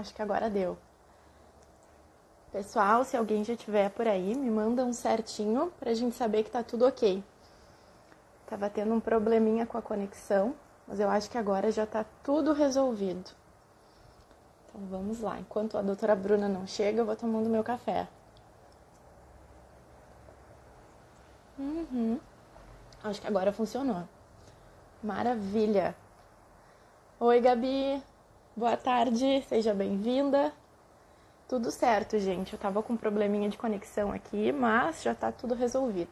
Acho que agora deu. Pessoal, se alguém já estiver por aí, me manda um certinho pra gente saber que tá tudo ok. Tava tendo um probleminha com a conexão, mas eu acho que agora já tá tudo resolvido. Então vamos lá. Enquanto a doutora Bruna não chega, eu vou tomando meu café. Uhum. Acho que agora funcionou. Maravilha. Oi, Gabi. Boa tarde, seja bem-vinda. Tudo certo, gente. Eu tava com um probleminha de conexão aqui, mas já tá tudo resolvido.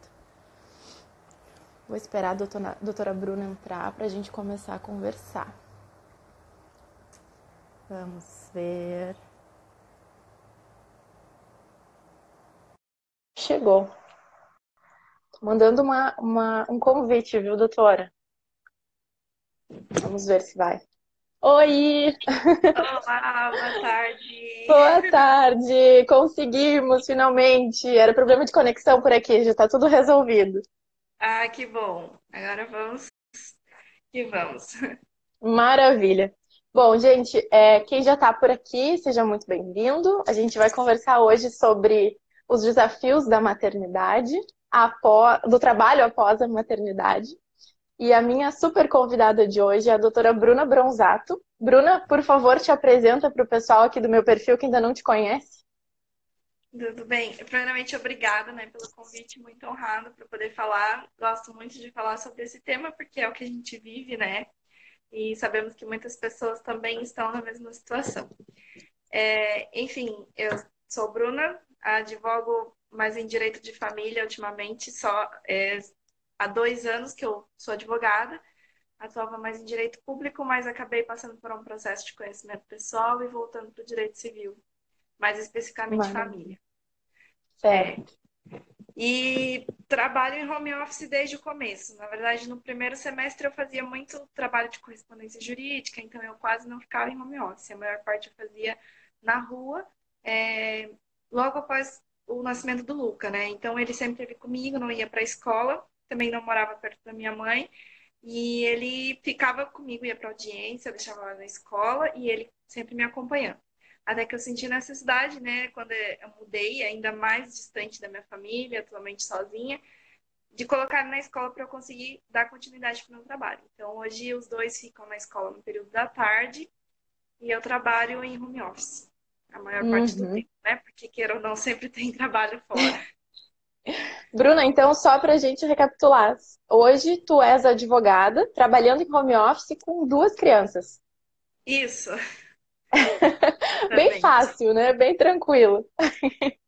Vou esperar a doutora, doutora Bruna entrar pra gente começar a conversar. Vamos ver. Chegou. Tô mandando uma, uma, um convite, viu, doutora? Vamos ver se vai. Oi! Olá, boa tarde. Boa tarde! Conseguimos finalmente. Era problema de conexão por aqui, já está tudo resolvido. Ah, que bom. Agora vamos que vamos. Maravilha. Bom, gente, é, quem já está por aqui, seja muito bem-vindo. A gente vai conversar hoje sobre os desafios da maternidade, após, do trabalho após a maternidade. E a minha super convidada de hoje é a doutora Bruna Bronzato. Bruna, por favor, te apresenta para o pessoal aqui do meu perfil que ainda não te conhece. Tudo bem. Primeiramente, obrigada né, pelo convite, muito honrado para poder falar. Gosto muito de falar sobre esse tema, porque é o que a gente vive, né? E sabemos que muitas pessoas também estão na mesma situação. É, enfim, eu sou Bruna, advogo mais em direito de família ultimamente, só é, há dois anos que eu sou advogada, atuava mais em direito público, mas acabei passando por um processo de conhecimento pessoal e voltando para o direito civil, mais especificamente Mano. família. Certo. É, e trabalho em home office desde o começo. Na verdade, no primeiro semestre eu fazia muito trabalho de correspondência jurídica, então eu quase não ficava em home office. A maior parte eu fazia na rua, é, logo após o nascimento do Luca, né? Então ele sempre esteve comigo, não ia para a escola também não morava perto da minha mãe. E ele ficava comigo, ia para audiência, eu deixava lá na escola e ele sempre me acompanhando. Até que eu senti necessidade, né, quando eu mudei, ainda mais distante da minha família, atualmente sozinha, de colocar na escola para eu conseguir dar continuidade para o meu trabalho. Então, hoje os dois ficam na escola no período da tarde e eu trabalho em home office, a maior uhum. parte do uhum. tempo, né? Porque, queira ou não, sempre tem trabalho fora. Bruna, então, só para a gente recapitular. Hoje tu és advogada, trabalhando em home office com duas crianças. Isso. Bem fácil, né? Bem tranquilo.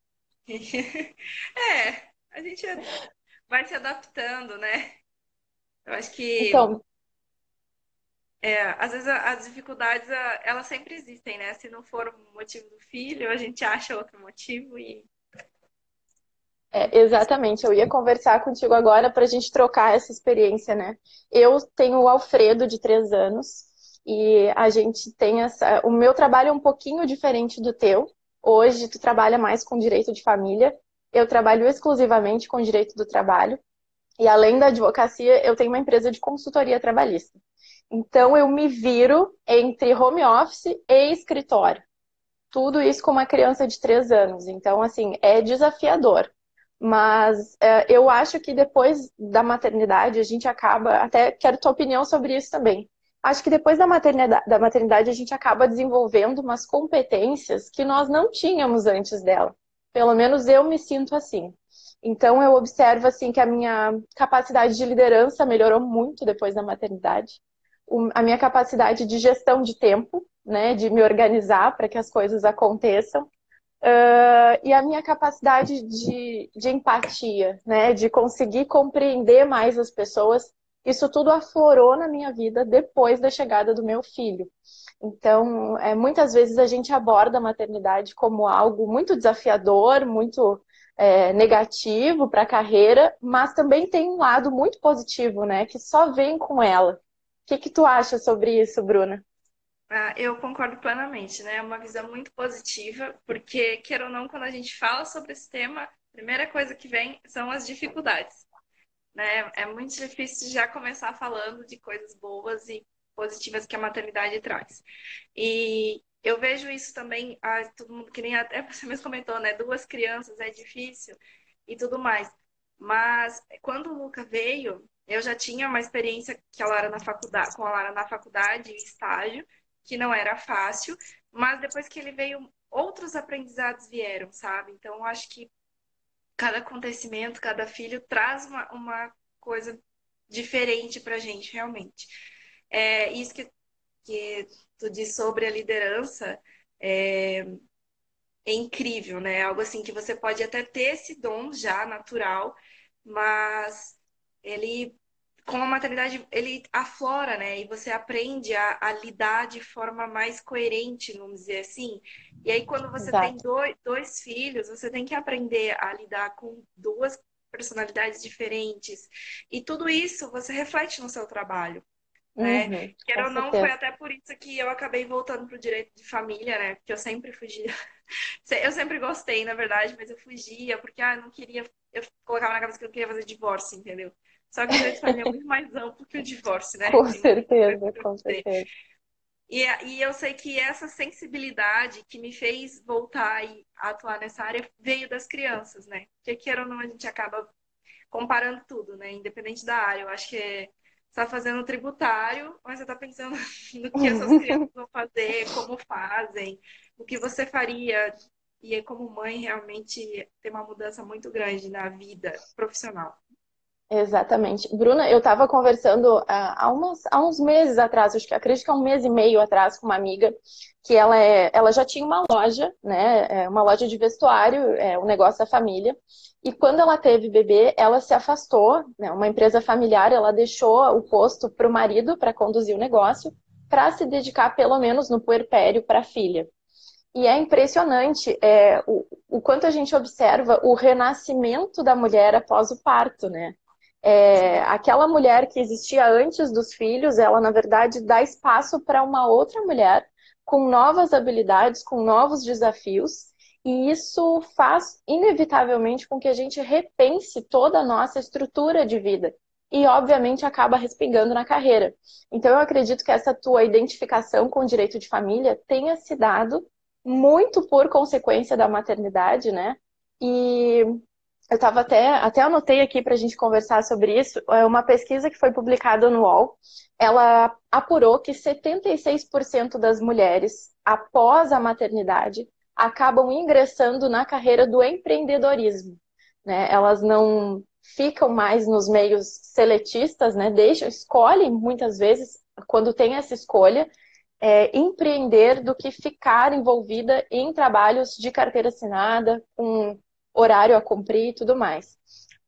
é, a gente vai se adaptando, né? Eu acho que. Então. É, às vezes as dificuldades, elas sempre existem, né? Se não for o motivo do filho, a gente acha outro motivo e é, exatamente, eu ia conversar contigo agora para a gente trocar essa experiência, né? Eu tenho o Alfredo de três anos e a gente tem essa. O meu trabalho é um pouquinho diferente do teu. Hoje tu trabalha mais com direito de família, eu trabalho exclusivamente com direito do trabalho e além da advocacia eu tenho uma empresa de consultoria trabalhista. Então eu me viro entre home office e escritório. Tudo isso com uma criança de três anos. Então, assim, é desafiador. Mas é, eu acho que depois da maternidade a gente acaba, até quero tua opinião sobre isso também. Acho que depois da maternidade, da maternidade a gente acaba desenvolvendo umas competências que nós não tínhamos antes dela. Pelo menos eu me sinto assim. Então eu observo assim que a minha capacidade de liderança melhorou muito depois da maternidade. A minha capacidade de gestão de tempo, né, de me organizar para que as coisas aconteçam, Uh, e a minha capacidade de, de empatia, né, de conseguir compreender mais as pessoas, isso tudo aflorou na minha vida depois da chegada do meu filho. Então, é, muitas vezes a gente aborda a maternidade como algo muito desafiador, muito é, negativo para a carreira, mas também tem um lado muito positivo, né, que só vem com ela. O que, que tu acha sobre isso, Bruna? Ah, eu concordo plenamente, né? É uma visão muito positiva, porque, queira ou não, quando a gente fala sobre esse tema, a primeira coisa que vem são as dificuldades. Né? É muito difícil já começar falando de coisas boas e positivas que a maternidade traz. E eu vejo isso também, ah, todo mundo, que nem até você mesmo comentou, né? Duas crianças é difícil e tudo mais. Mas quando o Luca veio, eu já tinha uma experiência que a Lara na faculdade, com a Lara na faculdade estágio, que não era fácil, mas depois que ele veio, outros aprendizados vieram, sabe? Então, acho que cada acontecimento, cada filho traz uma, uma coisa diferente pra gente, realmente. É, isso que, que tu diz sobre a liderança é, é incrível, né? Algo assim que você pode até ter esse dom já natural, mas ele com a maternidade ele aflora, né? E você aprende a, a, lidar de forma mais coerente, vamos dizer assim. E aí, quando você Exato. tem dois, dois filhos, você tem que aprender a lidar com duas personalidades diferentes. E tudo isso você reflete no seu trabalho. Né? Uhum, Quer ou não, foi até por isso que eu acabei voltando para o direito de família, né? Porque eu sempre fugia. Eu sempre gostei, na verdade, mas eu fugia porque ah, eu não queria. Eu colocava na cabeça que eu queria fazer divórcio, entendeu? Só que o direito de família é muito mais amplo que o divórcio, né? Com certeza, com certeza. E, e eu sei que essa sensibilidade que me fez voltar a atuar nessa área veio das crianças, né? Porque queira ou não, a gente acaba comparando tudo, né? Independente da área. Eu acho que é está fazendo tributário, mas você está pensando no que essas crianças vão fazer, como fazem, o que você faria. E é como mãe, realmente tem uma mudança muito grande na vida profissional. Exatamente. Bruna, eu estava conversando uh, há, umas, há uns meses atrás, acho que acredito que há um mês e meio atrás, com uma amiga, que ela, é, ela já tinha uma loja, né? É uma loja de vestuário, é um negócio da família. E quando ela teve bebê, ela se afastou, né, uma empresa familiar, ela deixou o posto para o marido para conduzir o negócio, para se dedicar pelo menos no puerpério para a filha. E é impressionante é, o, o, quanto a gente observa o renascimento da mulher após o parto, né? É, aquela mulher que existia antes dos filhos, ela na verdade dá espaço para uma outra mulher com novas habilidades, com novos desafios e isso faz, inevitavelmente, com que a gente repense toda a nossa estrutura de vida. E, obviamente, acaba respingando na carreira. Então, eu acredito que essa tua identificação com o direito de família tenha se dado muito por consequência da maternidade, né? E eu estava até, até anotei aqui para a gente conversar sobre isso. É uma pesquisa que foi publicada no UOL. Ela apurou que 76% das mulheres, após a maternidade, acabam ingressando na carreira do empreendedorismo. Né? Elas não ficam mais nos meios seletistas, né? Deixam, escolhem muitas vezes, quando tem essa escolha, é, empreender do que ficar envolvida em trabalhos de carteira assinada, com horário a cumprir e tudo mais.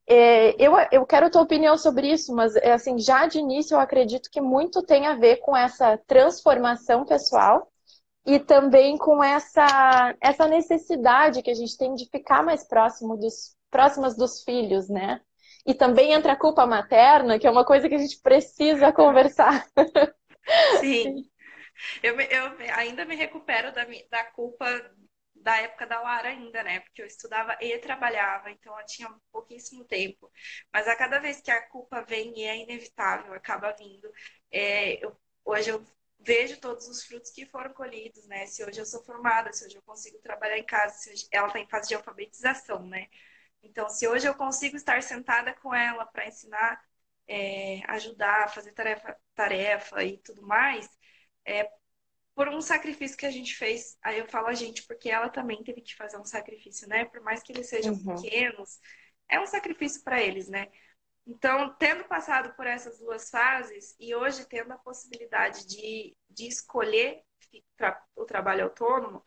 É, eu, eu quero a tua opinião sobre isso, mas é, assim, já de início eu acredito que muito tem a ver com essa transformação pessoal e também com essa, essa necessidade que a gente tem de ficar mais próximo dos, próximas dos filhos, né? E também entra a culpa materna, que é uma coisa que a gente precisa conversar. Sim. Eu, eu ainda me recupero da, da culpa da época da Lara ainda, né? Porque eu estudava e trabalhava, então eu tinha pouquíssimo tempo. Mas a cada vez que a culpa vem, e é inevitável, acaba vindo. É, eu, hoje eu vejo todos os frutos que foram colhidos, né? Se hoje eu sou formada, se hoje eu consigo trabalhar em casa, se hoje... ela está em fase de alfabetização, né? Então, se hoje eu consigo estar sentada com ela para ensinar, é, ajudar, fazer tarefa, tarefa e tudo mais, é por um sacrifício que a gente fez. Aí eu falo a gente porque ela também teve que fazer um sacrifício, né? Por mais que eles sejam uhum. pequenos, é um sacrifício para eles, né? Então, tendo passado por essas duas fases e hoje tendo a possibilidade de, de escolher o trabalho autônomo,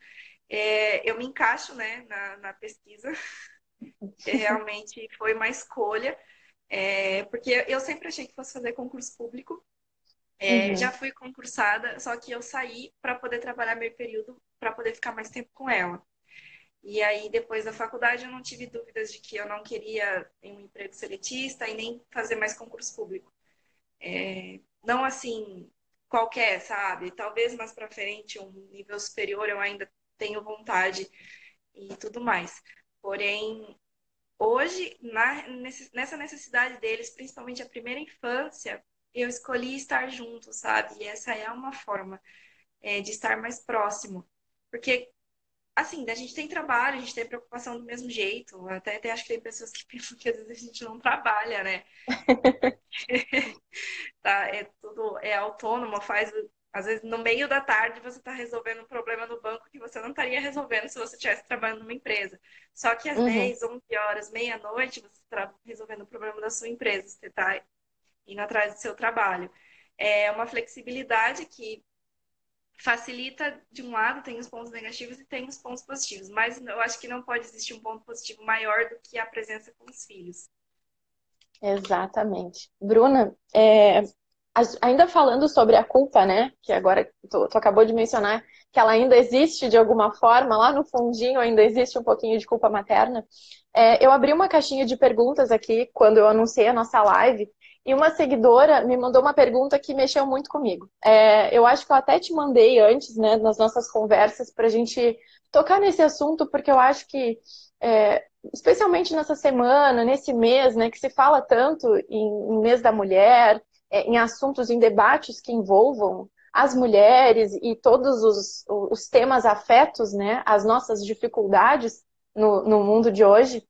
é, eu me encaixo né, na, na pesquisa. Realmente foi uma escolha, é, porque eu sempre achei que fosse fazer concurso público. É, uhum. Já fui concursada, só que eu saí para poder trabalhar meio período, para poder ficar mais tempo com ela. E aí, depois da faculdade, eu não tive dúvidas de que eu não queria um emprego seletista e nem fazer mais concurso público. É, não assim, qualquer, sabe? Talvez mais para frente, um nível superior, eu ainda tenho vontade e tudo mais. Porém, hoje, na, nessa necessidade deles, principalmente a primeira infância, eu escolhi estar junto, sabe? E essa é uma forma é, de estar mais próximo. Porque, assim, a gente tem trabalho, a gente tem preocupação do mesmo jeito. Até, até acho que tem pessoas que pensam que às vezes a gente não trabalha, né? tá, é tudo é autônomo, faz às vezes, no meio da tarde, você está resolvendo um problema no banco que você não estaria resolvendo se você estivesse trabalhando numa empresa. Só que às uhum. 10, 11 horas, meia-noite, você está resolvendo o problema da sua empresa. Você está indo atrás do seu trabalho. É uma flexibilidade que facilita, de um lado, tem os pontos negativos e tem os pontos positivos. Mas eu acho que não pode existir um ponto positivo maior do que a presença com os filhos. Exatamente. Bruna, é, ainda falando sobre a culpa, né? Que agora tu, tu, acabou de mencionar que ela ainda existe de alguma forma, lá no fundinho ainda existe um pouquinho de culpa materna. É, eu abri uma caixinha de perguntas aqui quando eu anunciei a nossa live e uma seguidora me mandou uma pergunta que mexeu muito comigo. É, eu acho que eu até te mandei antes, né, nas nossas conversas, para a gente tocar nesse assunto, porque eu acho que é, especialmente nessa semana, nesse mês, né, que se fala tanto em, em mês da mulher, é, em assuntos, em debates que envolvam as mulheres e todos os, os temas afetos, né, as nossas dificuldades no, no mundo de hoje,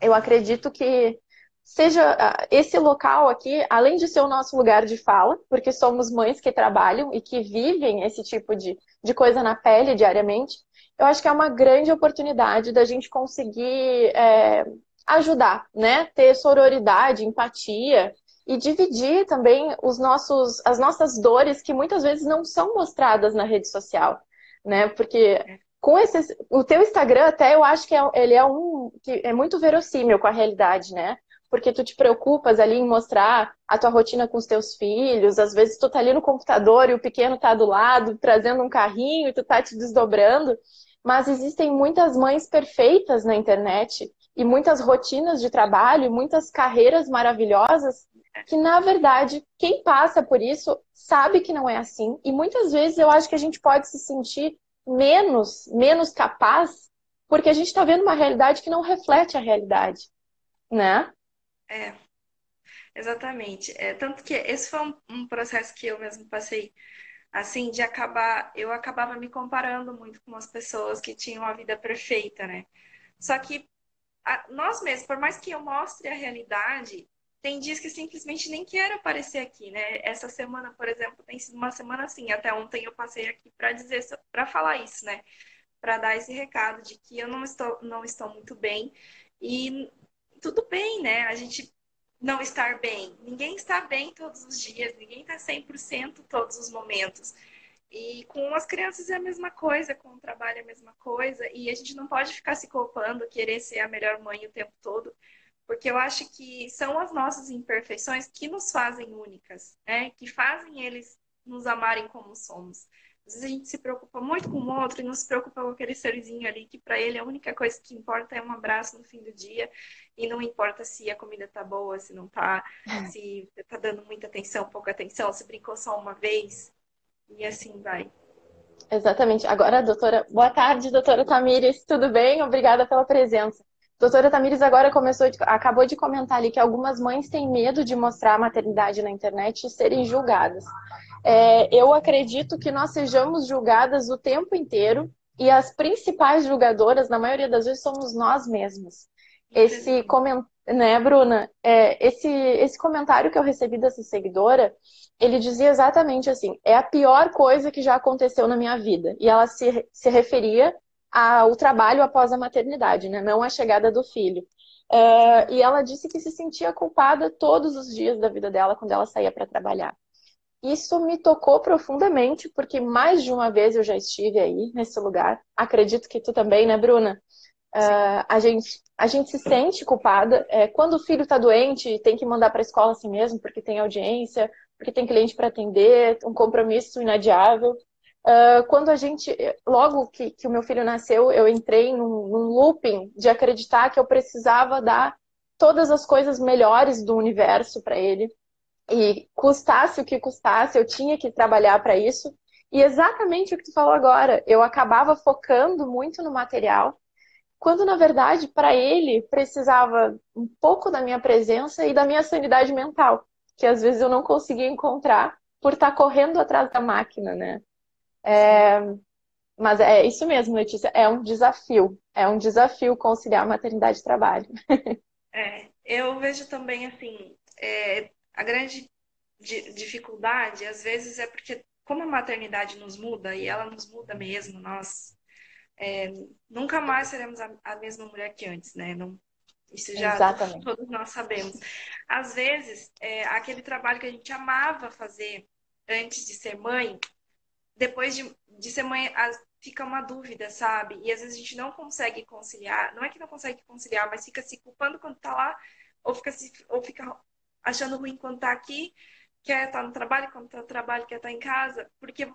eu acredito que seja esse local aqui, além de ser o nosso lugar de fala, porque somos mães que trabalham e que vivem esse tipo de, de coisa na pele diariamente, eu acho que é uma grande oportunidade da gente conseguir é, ajudar, né? Ter sororidade, empatia e dividir também os nossos, as nossas dores que muitas vezes não são mostradas na rede social, né? Porque com esse, o teu Instagram até eu acho que é, ele é um que é muito verossímil com a realidade, né? Porque tu te preocupas ali em mostrar a tua rotina com os teus filhos, às vezes tu tá ali no computador e o pequeno tá do lado, trazendo um carrinho e tu tá te desdobrando, mas existem muitas mães perfeitas na internet e muitas rotinas de trabalho, muitas carreiras maravilhosas que na verdade quem passa por isso sabe que não é assim e muitas vezes eu acho que a gente pode se sentir menos menos capaz porque a gente está vendo uma realidade que não reflete a realidade, né? É, exatamente. É, tanto que esse foi um, um processo que eu mesmo passei assim de acabar eu acabava me comparando muito com as pessoas que tinham a vida perfeita, né? Só que a, nós mesmos, por mais que eu mostre a realidade, tem dias que simplesmente nem quero aparecer aqui, né? Essa semana, por exemplo, tem sido uma semana assim. Até ontem eu passei aqui para dizer, para falar isso, né? Para dar esse recado de que eu não estou, não estou muito bem e tudo bem, né? A gente não estar bem. Ninguém está bem todos os dias, ninguém está 100% todos os momentos. E com as crianças é a mesma coisa, com o trabalho é a mesma coisa, e a gente não pode ficar se culpando, querer ser a melhor mãe o tempo todo, porque eu acho que são as nossas imperfeições que nos fazem únicas, né? Que fazem eles nos amarem como somos. Às vezes a gente se preocupa muito com o outro e não se preocupa com aquele serzinho ali que para ele a única coisa que importa é um abraço no fim do dia e não importa se a comida tá boa, se não tá, é. se tá dando muita atenção, pouca atenção, se brincou só uma vez e assim vai. Exatamente. Agora, doutora, boa tarde, doutora Tamires, tudo bem? Obrigada pela presença. Doutora Tamires agora começou, acabou de comentar ali que algumas mães têm medo de mostrar a maternidade na internet e serem julgadas. É, eu acredito que nós sejamos julgadas o tempo inteiro e as principais julgadoras, na maioria das vezes, somos nós mesmas. Esse comentário, né, Bruna? É, esse, esse comentário que eu recebi dessa seguidora, ele dizia exatamente assim: é a pior coisa que já aconteceu na minha vida. E ela se, se referia ao trabalho após a maternidade, né? não a chegada do filho. Uh, e ela disse que se sentia culpada todos os dias da vida dela quando ela saía para trabalhar. Isso me tocou profundamente, porque mais de uma vez eu já estive aí, nesse lugar. Acredito que tu também, né, Bruna? Uh, a, gente, a gente se sente culpada. É, quando o filho está doente, tem que mandar para a escola assim mesmo, porque tem audiência, porque tem cliente para atender, um compromisso inadiável. Uh, quando a gente, logo que, que, o meu filho nasceu, eu entrei num, num, looping de acreditar que eu precisava dar todas as coisas melhores do universo para ele. E custasse o que custasse, eu tinha que trabalhar para isso. E exatamente o que tu falou agora, eu acabava focando muito no material, quando na verdade para ele precisava um pouco da minha presença e da minha sanidade mental, que às vezes eu não conseguia encontrar por estar tá correndo atrás da máquina, né? É, Mas é isso mesmo, Letícia, é um desafio. É um desafio conciliar maternidade e trabalho. É, eu vejo também assim, é, a grande dificuldade, às vezes, é porque como a maternidade nos muda, e ela nos muda mesmo, nós é, nunca mais seremos a, a, mesma mulher que antes, né? Não, isso já Exatamente. todos nós sabemos. Às vezes, é, aquele trabalho que a gente amava fazer antes de ser mãe, depois de, de ser mãe, fica uma dúvida, sabe? E às vezes a gente não consegue conciliar. Não é que não consegue conciliar, mas fica se culpando quando tá lá, ou fica, se, ou fica achando ruim quando tá aqui, quer estar tá no trabalho, quando tá no trabalho, quer estar tá em casa, porque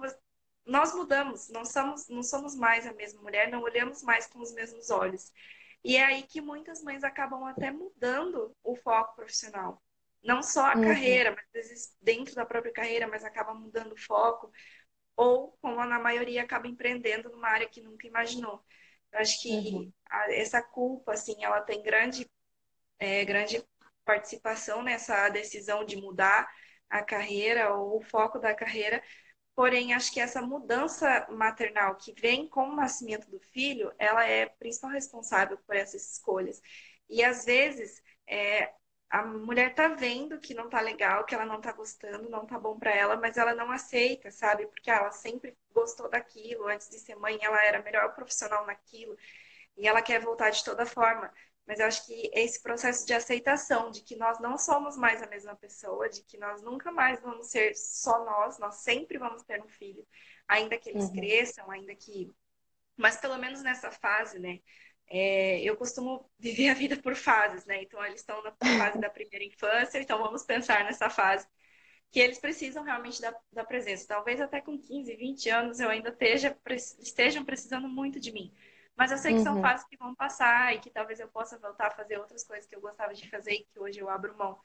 nós mudamos, não somos, não somos mais a mesma mulher, não olhamos mais com os mesmos olhos. E é aí que muitas mães acabam até mudando o foco profissional. Não só a uhum. carreira, mas às vezes dentro da própria carreira, mas acaba mudando o foco ou, como na maioria, acaba empreendendo numa área que nunca imaginou. Eu acho que uhum. a, essa culpa, assim, ela tem grande, é, grande participação nessa decisão de mudar a carreira ou o foco da carreira. Porém, acho que essa mudança maternal que vem com o nascimento do filho, ela é a principal responsável por essas escolhas. E às vezes, é, a mulher tá vendo que não tá legal, que ela não tá gostando, não tá bom para ela, mas ela não aceita, sabe? Porque ela sempre gostou daquilo, antes de ser mãe, ela era melhor profissional naquilo, e ela quer voltar de toda forma. Mas eu acho que esse processo de aceitação de que nós não somos mais a mesma pessoa, de que nós nunca mais vamos ser só nós, nós sempre vamos ter um filho, ainda que eles uhum. cresçam, ainda que. Mas pelo menos nessa fase, né? É, eu costumo viver a vida por fases, né? Então, eles estão na fase da primeira infância, então vamos pensar nessa fase que eles precisam realmente da, da presença. Talvez até com 15, 20 anos eu ainda esteja, estejam precisando muito de mim. Mas eu sei que uhum. são fases que vão passar e que talvez eu possa voltar a fazer outras coisas que eu gostava de fazer e que hoje eu abro mão.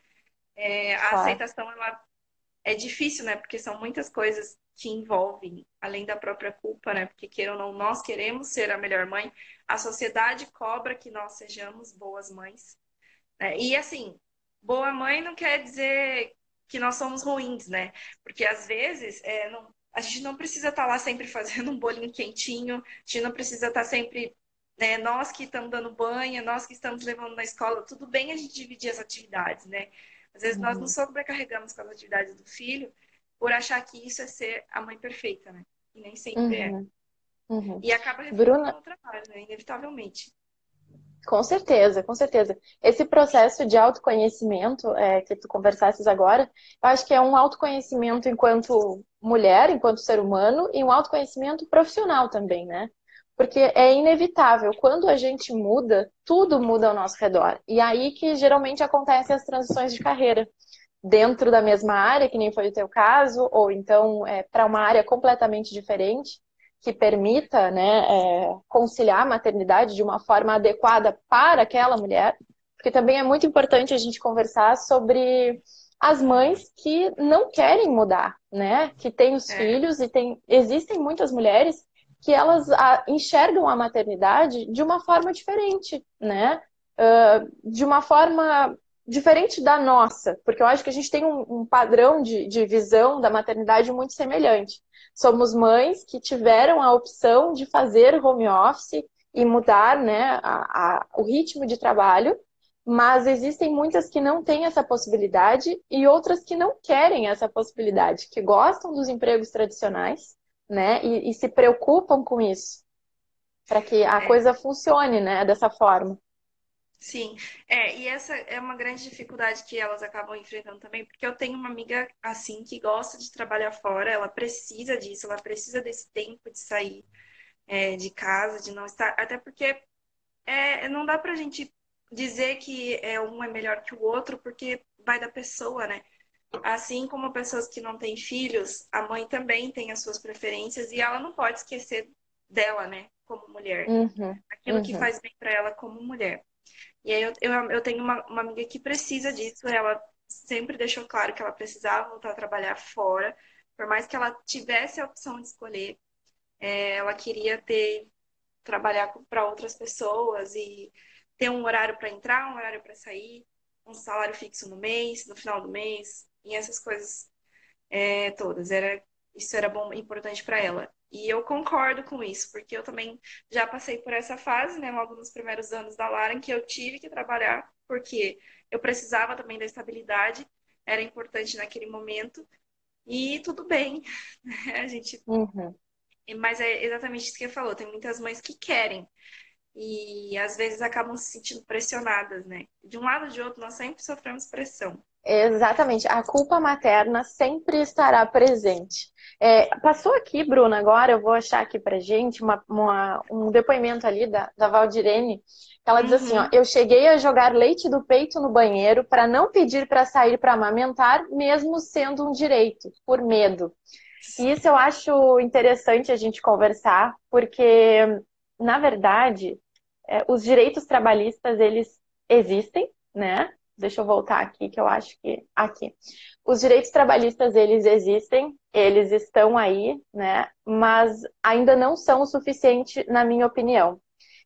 É, a claro. aceitação, ela é difícil, né? Porque são muitas coisas que envolvem, além da própria culpa, né? Porque queira ou não, nós queremos ser a melhor mãe. A sociedade cobra que nós sejamos boas mães. Né? E assim, boa mãe não quer dizer que nós somos ruins, né? Porque às vezes é, não, a gente não precisa estar lá sempre fazendo um bolinho quentinho, a gente não precisa estar sempre. Né, nós que estamos dando banho, nós que estamos levando na escola, tudo bem a gente dividir as atividades, né? Às vezes uhum. nós não uhum. sobrecarregamos com as atividades do filho por achar que isso é ser a mãe perfeita, né? E nem sempre é. uhum. é. Uhum. E acaba refletindo Bruna... no trabalho, né? Inevitavelmente. Com certeza, com certeza. Esse processo de autoconhecimento é, que tu conversasses agora, eu acho que é um autoconhecimento enquanto mulher, enquanto ser humano, e um autoconhecimento profissional também, né? Porque é inevitável, quando a gente muda, tudo muda ao nosso redor. E aí que geralmente acontecem as transições de carreira dentro da mesma área, que nem foi o teu caso, ou então é, para uma área completamente diferente, que permita né, é, conciliar a maternidade de uma forma adequada para aquela mulher, porque também é muito importante a gente conversar sobre as mães que não querem mudar, né? Que têm os é. filhos e tem, existem muitas mulheres que elas a, enxergam a maternidade de uma forma diferente, né? Uh, de uma forma diferente da nossa, porque eu acho que a gente tem um, um padrão de, de, visão da maternidade muito semelhante. Somos mães que tiveram a opção de fazer home office e mudar né, a, a, o ritmo de trabalho, mas existem muitas que não têm essa possibilidade e outras que não querem essa possibilidade, que gostam dos empregos tradicionais né, e, e se preocupam com isso, para que a é. coisa funcione né, dessa forma. Sim, é, e essa é uma grande dificuldade que elas acabam enfrentando também, porque eu tenho uma amiga assim que gosta de trabalhar fora, ela precisa disso, ela precisa desse tempo de sair é, de casa, de não estar. Até porque é, não dá pra gente dizer que é, um é melhor que o outro, porque vai da pessoa, né? Assim como pessoas que não têm filhos, a mãe também tem as suas preferências e ela não pode esquecer dela, né? Como mulher. Uhum, Aquilo uhum. que faz bem para ela como mulher. E aí eu, eu, eu tenho uma, uma amiga que precisa disso, ela sempre deixou claro que ela precisava voltar a trabalhar fora, por mais que ela tivesse a opção de escolher, é, ela queria ter trabalhar para outras pessoas e ter um horário para entrar, um horário para sair, um salário fixo no mês, no final do mês, e essas coisas é, todas. Era isso era bom, importante para ela. E eu concordo com isso, porque eu também já passei por essa fase, né, logo nos primeiros anos da Lara, em que eu tive que trabalhar, porque eu precisava também da estabilidade, era importante naquele momento, e tudo bem, né? a gente. Uhum. Mas é exatamente isso que você falou, tem muitas mães que querem, e às vezes acabam se sentindo pressionadas, né? De um lado ou de outro, nós sempre sofremos pressão. Exatamente. A culpa materna sempre estará presente. É, passou aqui, Bruna, agora eu vou achar aqui pra gente uma, uma, um depoimento ali da, da Valdirene. Ela diz assim, ó, uhum. eu cheguei a jogar leite do peito no banheiro para não pedir para sair para amamentar, mesmo sendo um direito, por medo. E isso eu acho interessante a gente conversar, porque, na verdade, é, os direitos trabalhistas, eles existem, né? Deixa eu voltar aqui, que eu acho que. Aqui. Os direitos trabalhistas, eles existem, eles estão aí, né? Mas ainda não são o suficiente, na minha opinião.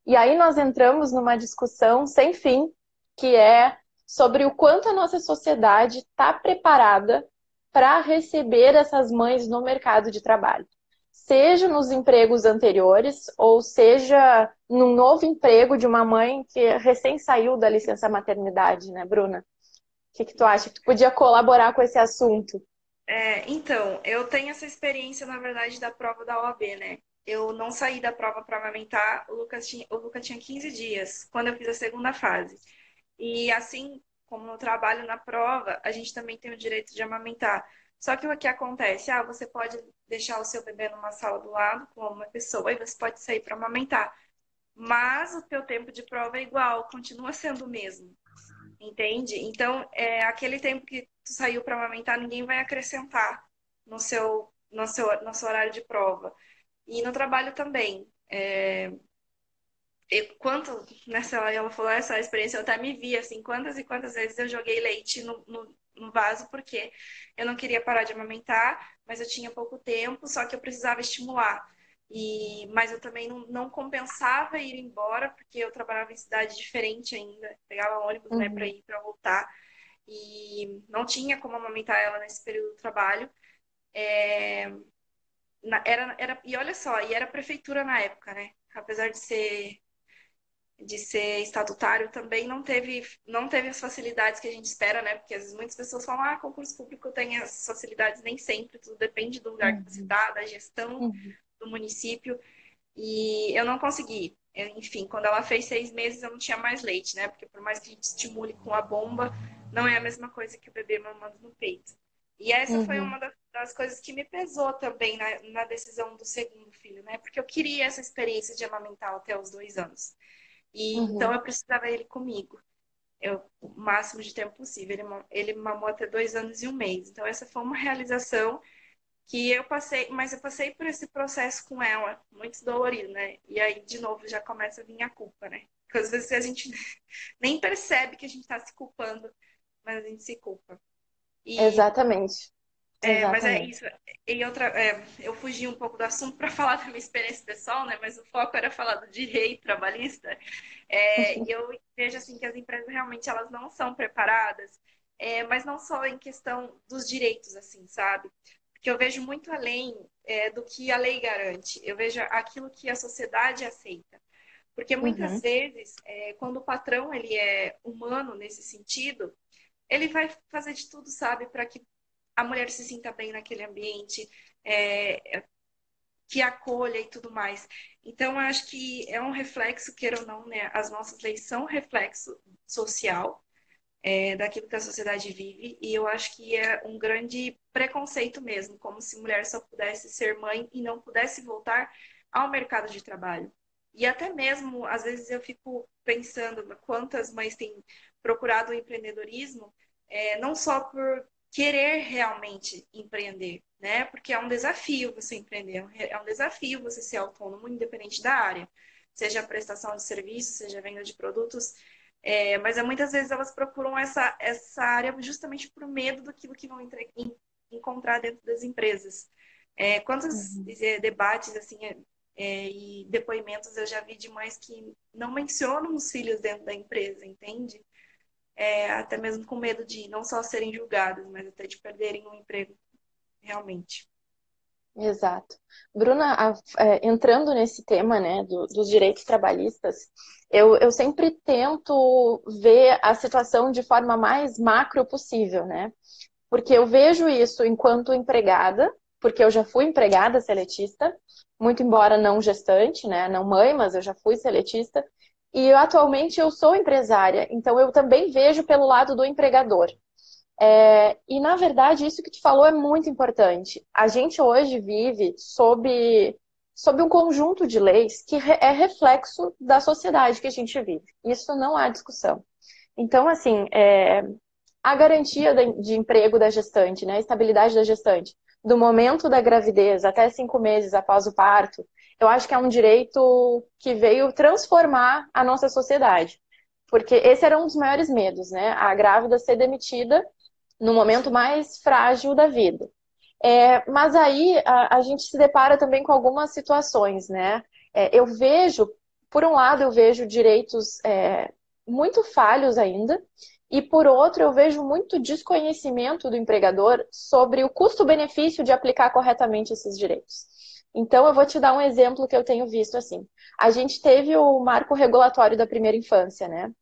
E aí nós entramos numa discussão sem fim, que é sobre o quanto a nossa sociedade está preparada para receber essas mães no mercado de trabalho seja nos empregos anteriores ou seja num novo emprego de uma mãe que recém saiu da licença maternidade, né, Bruna? O que, que tu acha? Tu podia colaborar com esse assunto? É, então, eu tenho essa experiência, na verdade, da prova da OAB, né? Eu não saí da prova para amamentar, o Lucas, tinha, o Lucas tinha 15 dias, quando eu fiz a segunda fase. E assim como no trabalho na prova, a gente também tem o direito de amamentar. Só que o que acontece? Ah, você pode deixar o seu bebê numa sala do lado com uma pessoa e você pode sair para amamentar. Mas o teu tempo de prova é igual, continua sendo o mesmo. Entende? Então, é, aquele tempo que tu saiu para amamentar, ninguém vai acrescentar no seu, no seu, no seu horário de prova. E no trabalho também. É, eu, quanto, nessa ela falou essa experiência, eu até me vi assim, quantas e quantas vezes eu joguei leite no, no, no vaso porque eu não queria parar de amamentar, mas eu tinha pouco tempo, só que eu precisava estimular. E, mas eu também não, não compensava ir embora, porque eu trabalhava em cidade diferente ainda, pegava ônibus, né, uhum. né, para ir, para voltar, e não tinha como amamentar ela nesse período do trabalho. É, era, era, e olha só, e era prefeitura na época, né? Apesar de ser de ser estatutário também não teve, não teve as facilidades que a gente espera, né? Porque às vezes muitas pessoas falam, ah, concurso público tem as facilidades, nem sempre, tudo depende do lugar uhum. que você está, da gestão uhum. do município. E eu não consegui. Enfim, quando ela fez seis meses, eu não tinha mais leite, né? Porque por mais que a gente estimule com a bomba, não é a mesma coisa que o bebê mamando no peito. E essa uhum. foi uma das coisas que me pesou também na, na decisão do segundo filho, né? Porque eu queria essa experiência de amamentar até os dois anos. E uhum. então eu precisava ele comigo. Eu, o máximo de tempo possível. Ele, ele mamou até dois anos e um mês. Então, essa foi uma realização que eu passei, mas eu passei por esse processo com ela, muito dolorido, né? E aí, de novo, já começa a vir a culpa, né? Porque às vezes a gente nem percebe que a gente está se culpando, mas a gente se culpa. E... Exatamente. É, mas é isso. E outra, é, eu fugi um pouco do assunto para falar da minha experiência pessoal, né? Mas o foco era falar do direito trabalhista. É, e eu vejo assim que as empresas realmente elas não são preparadas, é, mas não só em questão dos direitos, assim, sabe? Porque eu vejo muito além é, do que a lei garante. Eu vejo aquilo que a sociedade aceita. Porque muitas uhum. vezes, é, quando o patrão ele é humano nesse sentido, ele vai fazer de tudo, sabe, para que a mulher se sinta bem naquele ambiente, é, que acolha e tudo mais. Então, acho que é um reflexo, queira ou não, né? As nossas leis são reflexo social é, daquilo que a sociedade vive, e eu acho que é um grande preconceito mesmo, como se mulher só pudesse ser mãe e não pudesse voltar ao mercado de trabalho. E até mesmo, às vezes, eu fico pensando quantas mães têm procurado o empreendedorismo, é, não só por querer realmente empreender, né? Porque é um desafio você empreender, é um desafio você ser autônomo, independente da área, seja prestação de serviços, seja venda de produtos. É, mas é, muitas vezes elas procuram essa, essa área justamente por medo daquilo que vão entre, encontrar dentro das empresas. É, quantos uhum. É, debates assim é, é, e depoimentos eu já vi de mães que não mencionam os filhos dentro da empresa, entende? É, até mesmo com medo de não só serem julgadas, mas até de perderem um emprego realmente. Exato. Bruna, é, entrando nesse tema né, do, dos direitos trabalhistas, eu, eu sempre tento ver a situação de forma mais macro possível, né? Porque eu vejo isso enquanto empregada, porque eu já fui empregada seletista, muito embora não gestante, né? Não mãe, mas eu já fui seletista. E eu, atualmente eu sou empresária, então eu também vejo pelo lado do empregador. É, e, na verdade, isso que tu falou é muito importante. A gente hoje vive sob, sob um conjunto de leis que é reflexo da sociedade que a gente vive. Isso não há discussão. Então, assim, é, a garantia de emprego da gestante, né, a estabilidade da gestante, do momento da gravidez até cinco meses após o parto, eu acho que é um direito que veio transformar a nossa sociedade. Porque esse era um dos maiores medos, né? A grávida ser demitida no momento mais frágil da vida. É, mas aí a, a, gente se depara também com algumas situações, né? É, eu vejo, por um lado, eu vejo direitos é, muito falhos ainda, e por outro, eu vejo muito desconhecimento do empregador sobre o custo-benefício de aplicar corretamente esses direitos. Então, eu vou te dar um exemplo que eu tenho visto assim. A gente teve o marco regulatório da primeira infância, né?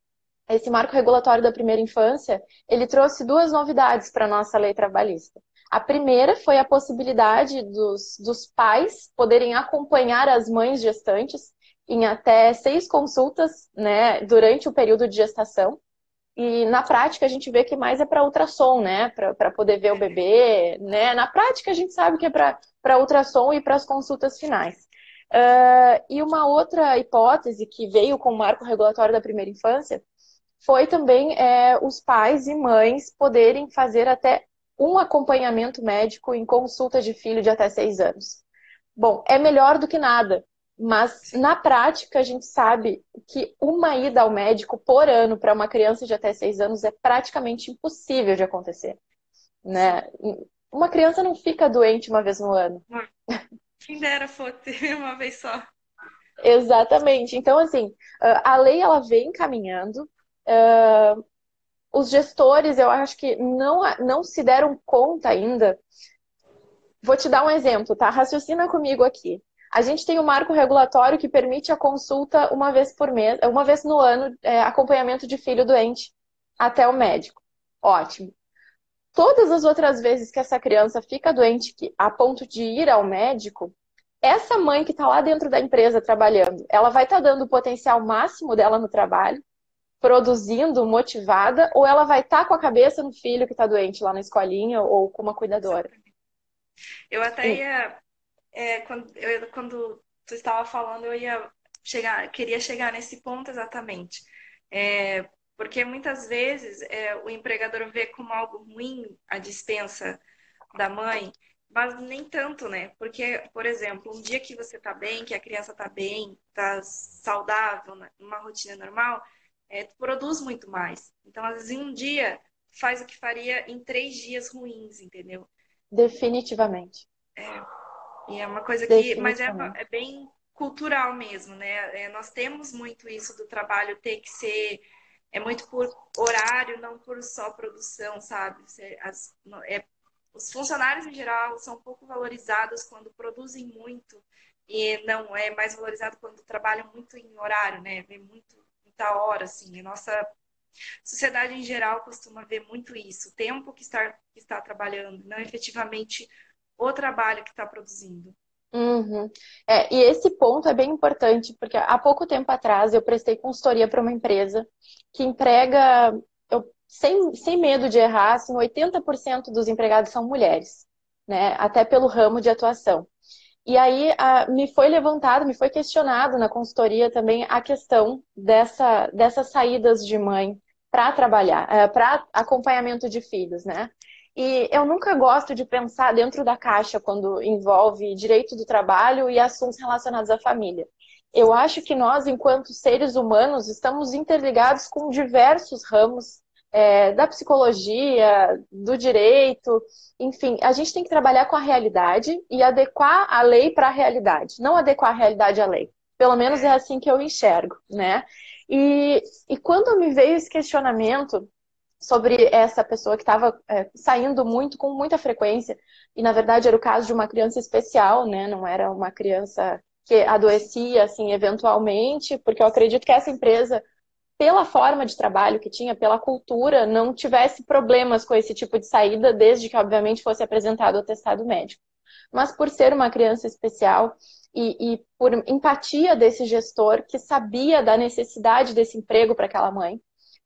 esse marco regulatório da primeira infância, ele trouxe duas novidades para a nossa lei trabalhista. A primeira foi a possibilidade dos, dos pais poderem acompanhar as mães gestantes em até seis consultas né, durante o período de gestação. E na prática a gente vê que mais é para ultrassom, né? Para poder ver o bebê, né? Na prática a gente sabe que é para ultrassom e para as consultas finais. Uh, e uma outra hipótese que veio com o marco regulatório da primeira infância foi também é, os pais e mães poderem fazer até um acompanhamento médico em consulta de filho de até seis anos. Bom, é melhor do que nada, mas na prática a gente sabe que uma ida ao médico por ano para uma criança de até seis anos é praticamente impossível de acontecer. Né? Uma criança não fica doente uma vez no ano. Quem dera fosse uma vez só. Exatamente. Então, assim, a lei ela vem caminhando, Uh, os gestores, eu acho que não, não se deram conta ainda. Vou te dar um exemplo, tá? Raciocina comigo aqui. A gente tem um marco regulatório que permite a consulta uma vez por mês, uma vez no ano, é, acompanhamento de filho doente até o médico. Ótimo. Todas as outras vezes que essa criança fica doente a ponto de ir ao médico, essa mãe que está lá dentro da empresa trabalhando, ela vai estar tá dando o potencial máximo dela no trabalho, produzindo, motivada, ou ela vai estar tá com a cabeça no filho que está doente lá na escolinha ou com uma cuidadora? Eu até ia. É, quando, eu, quando tu estava falando, eu ia chegar, queria chegar nesse ponto exatamente. É, porque muitas vezes é, o empregador vê como algo ruim a dispensa da mãe, mas nem tanto, né? Porque, por exemplo, um dia que você está bem, que a criança está bem, está saudável, numa rotina normal, é, tu produz muito mais. Então, às vezes, em um dia, faz o que faria em três dias ruins, entendeu? Definitivamente. É, e é uma coisa que. Mas é, é bem cultural mesmo, né? É, nós temos muito isso do trabalho ter que ser. É muito por horário, não por só produção, sabe? As, é, os funcionários em geral são pouco valorizados quando produzem muito e não é mais valorizado quando trabalham muito em horário, né? Vem muito da hora, assim. A nossa sociedade em geral costuma ver muito isso. O tempo que está, que está trabalhando, não efetivamente o trabalho que está produzindo. Uhum. É, e esse ponto é bem importante, porque há pouco tempo atrás eu prestei consultoria para uma empresa que emprega, eu, sem, sem medo de errar, assim, 80% dos empregados são mulheres, né? Até pelo ramo de atuação. E aí a, me foi levantado, me foi questionado na consultoria também a questão dessa, dessas saídas de mãe para trabalhar, é, para acompanhamento de filhos, né? E eu nunca gosto de pensar dentro da caixa quando envolve direito do trabalho e assuntos relacionados à família. Eu acho que nós, enquanto seres humanos, estamos interligados com diversos ramos é, da psicologia, do direito, enfim, a gente tem que trabalhar com a realidade e adequar a lei para a realidade, não adequar a realidade à lei. Pelo menos é assim que eu enxergo, né? E, e quando me veio esse questionamento, sobre essa pessoa que estava é, saindo muito, com muita frequência, e na verdade era o caso de uma criança especial, né? Não era uma criança que adoecia, assim, eventualmente, porque eu acredito que essa empresa, pela forma de trabalho que tinha, pela cultura, não tivesse problemas com esse tipo de saída, desde que, obviamente, fosse apresentado o atestado médico. Mas por ser uma criança especial e, e por empatia desse gestor que sabia da necessidade desse emprego para aquela mãe,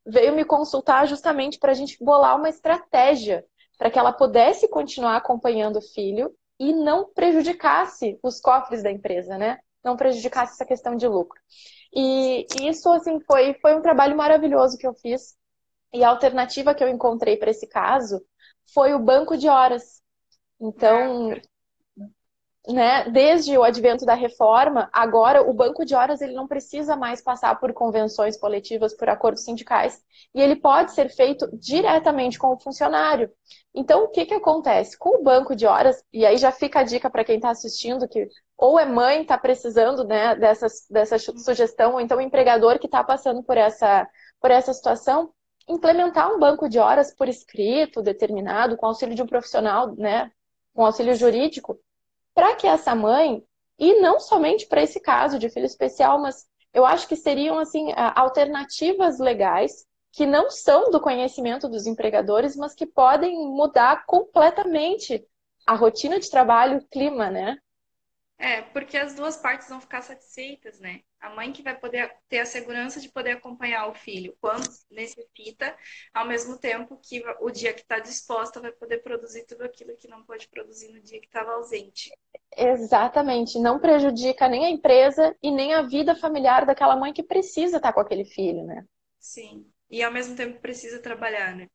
veio me consultar justamente para a gente bolar uma estratégia para que ela pudesse continuar acompanhando o filho e não prejudicasse os cofres da empresa, né? Não prejudicasse essa questão de lucro. E, isso, assim, foi, foi um trabalho maravilhoso que eu fiz. E a alternativa que eu encontrei para esse caso foi o banco de horas. Então, né, desde o advento da reforma, agora o banco de horas ele não precisa mais passar por convenções coletivas, por acordos sindicais, e ele pode ser feito diretamente com o funcionário. Então, o que, que acontece? Com o banco de horas, e aí já fica a dica para quem está assistindo, que ou é mãe está precisando né, dessa, dessa sugestão, ou então o empregador que está passando por essa, por essa situação, implementar um banco de horas por escrito, determinado, com auxílio de um profissional, né, com auxílio jurídico, para que essa mãe, e não somente para esse caso de filho especial, mas eu acho que seriam assim alternativas legais que não são do conhecimento dos empregadores, mas que podem mudar completamente a rotina de trabalho, o clima, né? É, porque as duas partes vão ficar satisfeitas, né? A mãe que vai poder ter a segurança de poder acompanhar o filho quando necessita, ao mesmo tempo que o dia que está disposta vai poder produzir tudo aquilo que não pode produzir no dia que estava ausente. Exatamente. Não prejudica nem a empresa e nem a vida familiar daquela mãe que precisa estar tá com aquele filho, né? Sim. E ao mesmo tempo precisa trabalhar, né?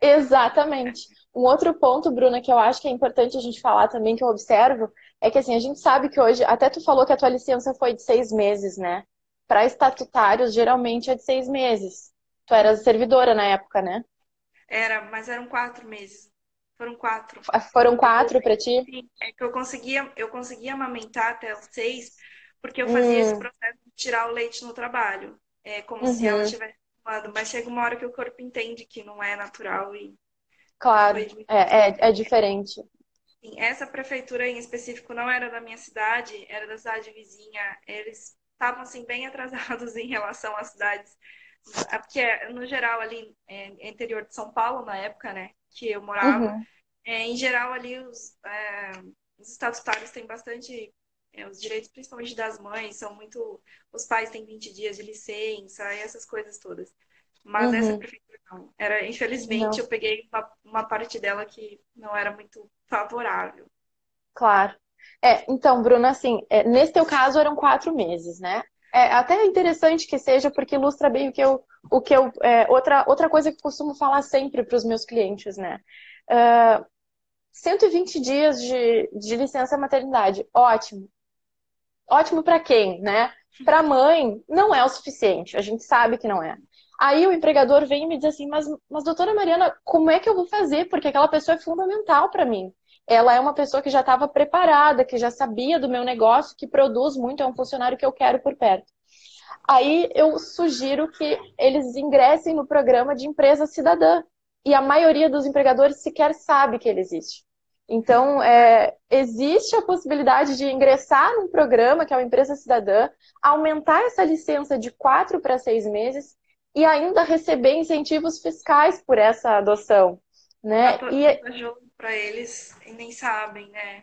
Exatamente. Um outro ponto, Bruna, que eu acho que é importante a gente falar também, que eu observo, é que assim, a gente sabe que hoje, até tu falou que a tua licença foi de seis meses, né? Para estatutários, geralmente é de seis meses. Tu era servidora na época, né? Era, mas eram quatro meses. Foram quatro. Ah, foram quatro para ti? Sim, é que eu conseguia, eu conseguia amamentar até os seis, porque eu fazia hum. esse processo de tirar o leite no trabalho. É como uhum. se ela estivesse fumando, mas chega uma hora que o corpo entende que não é natural e. Claro, é, é, é diferente. Essa prefeitura em específico não era da minha cidade, era da cidade vizinha. Eles estavam assim bem atrasados em relação às cidades, é porque no geral ali é, interior de São Paulo na época, né, que eu morava, uhum. é, em geral ali os, é, os estatutários têm bastante é, os direitos principalmente das mães são muito, os pais têm 20 dias de licença e essas coisas todas. Mas uhum. essa prefeitura não. Era, infelizmente, não. eu peguei uma, uma parte dela que não era muito favorável. Claro. É, então, Bruna, assim, é, nesse teu caso eram quatro meses, né? É até interessante que seja, porque ilustra bem o que eu. O que eu é, outra, outra coisa que eu costumo falar sempre para os meus clientes, né? Uh, 120 dias de, de licença maternidade, ótimo. Ótimo para quem, né? Para mãe, não é o suficiente. A gente sabe que não é. Aí o empregador vem e me diz assim, mas, mas doutora Mariana, como é que eu vou fazer? Porque aquela pessoa é fundamental para mim. Ela é uma pessoa que já estava preparada, que já sabia do meu negócio, que produz muito, é um funcionário que eu quero por perto. Aí eu sugiro que eles ingressem no programa de empresa cidadã. E a maioria dos empregadores sequer sabe que ele existe. Então, é, existe a possibilidade de ingressar num programa, que é o Empresa Cidadã, aumentar essa licença de quatro para seis meses e ainda receber incentivos fiscais por essa adoção, né? E para eles e nem sabem, né?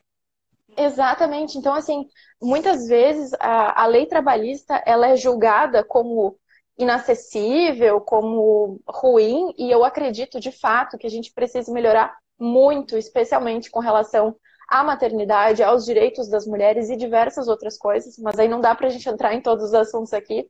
Exatamente. Então, assim, muitas vezes a, a lei trabalhista ela é julgada como inacessível, como ruim, e eu acredito de fato que a gente precisa melhorar muito, especialmente com relação à maternidade, aos direitos das mulheres e diversas outras coisas, mas aí não dá para a gente entrar em todos os assuntos aqui.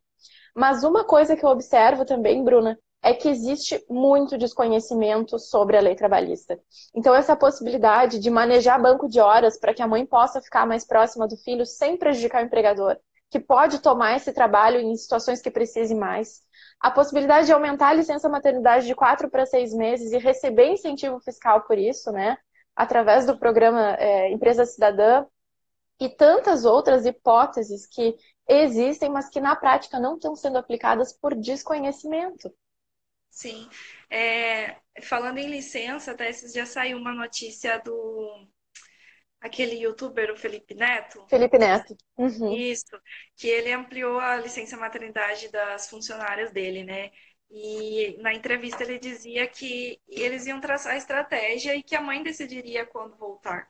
Mas uma coisa que eu observo também, Bruna, é que existe muito desconhecimento sobre a lei trabalhista. Então, essa possibilidade de manejar banco de horas para que a mãe possa ficar mais próxima do filho sem prejudicar o empregador, que pode tomar esse trabalho em situações que precise mais. A possibilidade de aumentar a licença maternidade de quatro para seis meses e receber incentivo fiscal por isso, né? Através do programa é, Empresa Cidadã, e tantas outras hipóteses que existem, mas que na prática não estão sendo aplicadas por desconhecimento. Sim. É, falando em licença, até esses dias saiu uma notícia do aquele youtuber, o Felipe Neto. Felipe Neto. Uhum. Isso, que ele ampliou a licença maternidade das funcionárias dele, né? E na entrevista ele dizia que eles iam traçar a estratégia e que a mãe decidiria quando voltar.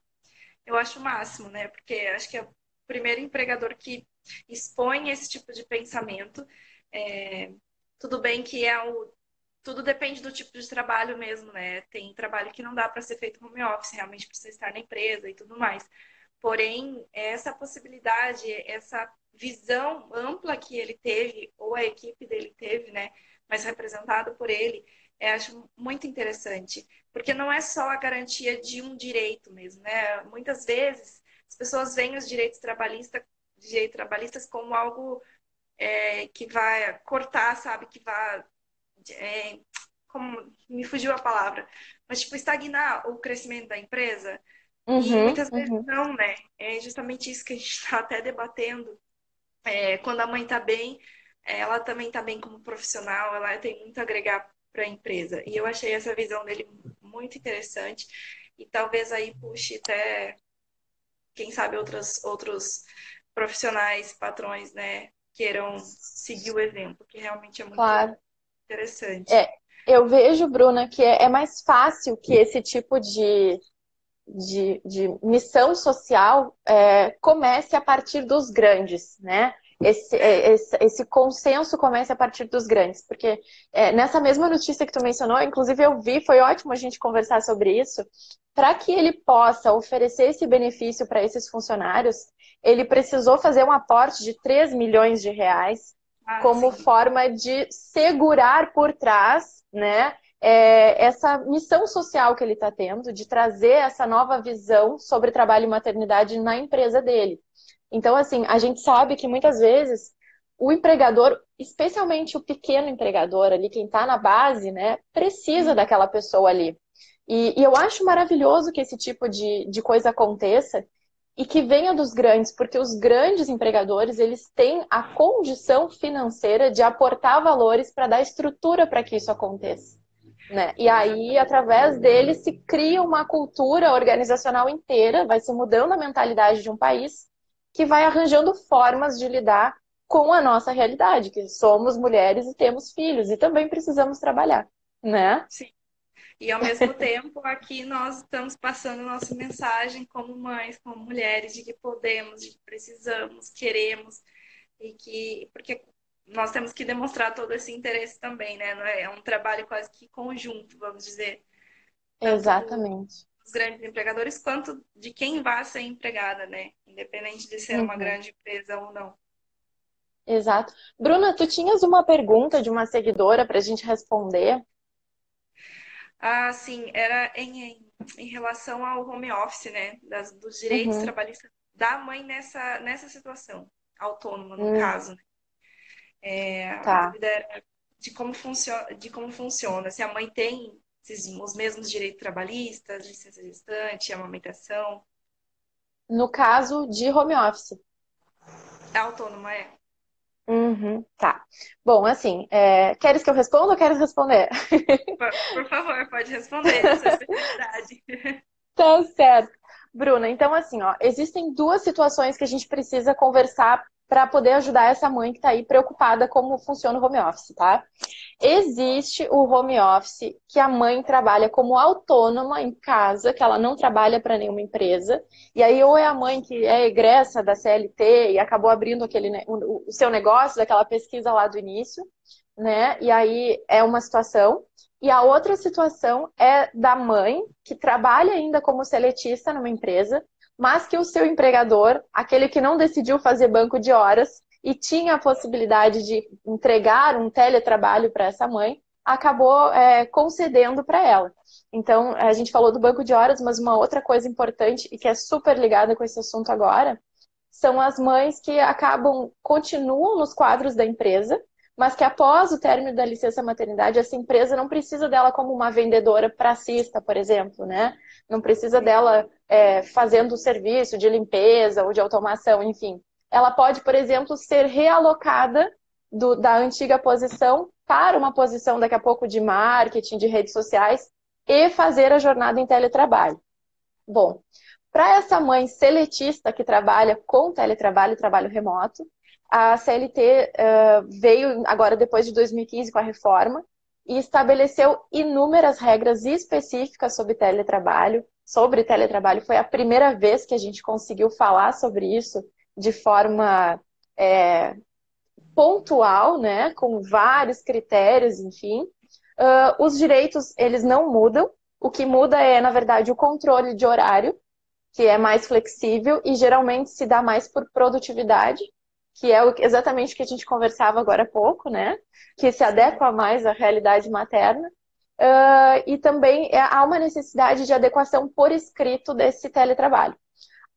Eu acho o máximo, né? Porque acho que é o primeiro empregador que expõe esse tipo de pensamento. É... Tudo bem que é o tudo depende do tipo de trabalho mesmo, né? Tem trabalho que não dá para ser feito home office, realmente precisa estar na empresa e tudo mais. Porém, essa possibilidade, essa visão ampla que ele teve, ou a equipe dele teve, né? Mas representado por ele, eu acho muito interessante. Porque não é só a garantia de um direito mesmo, né? Muitas vezes as pessoas veem os direitos trabalhistas, direitos trabalhistas como algo é, que vai cortar, sabe? Que vai é, como me fugiu a palavra, mas tipo estagnar o crescimento da empresa. Uhum, e muitas vezes uhum. não, né? É justamente isso que a gente está até debatendo. É, quando a mãe está bem, ela também está bem como profissional, ela tem muito a agregar para a empresa. E eu achei essa visão dele muito interessante e talvez aí puxe até, quem sabe, outros, outros profissionais, patrões, né, queiram seguir o exemplo, que realmente é muito claro. Interessante. É, eu vejo, Bruna, que é, é mais fácil que esse tipo de, de, de missão social é, comece a partir dos grandes, né? Esse, é, esse, esse, consenso comece a partir dos grandes, porque é, nessa mesma notícia que tu mencionou, inclusive eu vi, foi ótimo a gente conversar sobre isso, para que ele possa oferecer esse benefício para esses funcionários, ele precisou fazer um aporte de 3 milhões de reais ah, como sim. forma de segurar por trás, né? É, essa missão social que ele está tendo de trazer essa nova visão sobre trabalho e maternidade na empresa dele. Então, assim, a gente sabe que muitas vezes o empregador, especialmente o pequeno empregador ali, quem está na base, né, precisa daquela pessoa ali. E, e, eu acho maravilhoso que esse tipo de, de coisa aconteça, e que venha dos grandes, porque os grandes empregadores, eles têm a condição financeira de aportar valores para dar estrutura para que isso aconteça. Né? E aí, através deles, se cria uma cultura organizacional inteira, vai se mudando a mentalidade de um país, que vai arranjando formas de lidar com a nossa realidade, que somos mulheres e temos filhos, e também precisamos trabalhar, né? Sim. E ao mesmo tempo, aqui nós estamos passando nossa mensagem como mães, como mulheres, de que podemos, de que precisamos, queremos, e que. Porque nós temos que demonstrar todo esse interesse também, né? É? é um trabalho quase que conjunto, vamos dizer. Exatamente. Dos grandes empregadores, quanto de quem vai ser empregada, né? Independente de ser uhum. uma grande empresa ou não. Exato. Bruna, tu tinhas uma pergunta de uma seguidora para a gente responder? Ah, sim, era em, em, relação ao home office, né? Das, dos direitos uhum. trabalhistas da mãe nessa, nessa situação, autônoma, no uhum. caso. Né? É, tá. A dúvida era de como, funciona, de como funciona, se a mãe tem os mesmos direitos trabalhistas, licença gestante, amamentação. No caso de home office. É autônoma, é. Uhum, tá. Bom, assim, é... queres que eu responda ou queres responder? Por, por favor, pode responder, especialidade. Tá certo. Bruna, então assim, ó, existem duas situações que a gente precisa conversar para poder ajudar essa mãe que está aí preocupada como funciona o home office, tá? Existe o home office que a mãe trabalha como autônoma em casa, que ela não trabalha para nenhuma empresa, e aí ou é a mãe que é egressa da CLT e acabou abrindo aquele o, seu negócio, daquela pesquisa lá do início, né? E aí é uma situação. E a outra situação é da mãe que trabalha ainda como seletista numa empresa, mas que o seu empregador, aquele que não decidiu fazer banco de horas e tinha a possibilidade de entregar um teletrabalho para essa mãe, acabou é, concedendo para ela. Então, a gente falou do banco de horas, mas uma outra coisa importante e que é super ligada com esse assunto agora são as mães que acabam, continuam nos quadros da empresa, mas que após o término da licença maternidade, essa empresa não precisa dela como uma vendedora pracista, por exemplo, né? Não precisa dela é, fazendo o serviço de limpeza ou de automação, enfim. Ela pode, por exemplo, ser realocada do, da antiga posição para uma posição daqui a pouco de marketing, de redes sociais e fazer a jornada em teletrabalho. Bom, para essa mãe seletista que trabalha com teletrabalho e trabalho remoto, a CLT uh, veio agora depois de 2015 com a reforma e estabeleceu inúmeras regras específicas sobre teletrabalho. Sobre teletrabalho, foi a primeira vez que a gente conseguiu falar sobre isso de forma é, pontual, né, com vários critérios, enfim. Uh, os direitos, eles não mudam. O que muda é, na verdade, o controle de horário, que é mais flexível e geralmente se dá mais por produtividade, que é exatamente o que a gente conversava agora há pouco, né? Que se adequa mais à realidade materna. Uh, e também é, há uma necessidade de adequação por escrito desse teletrabalho.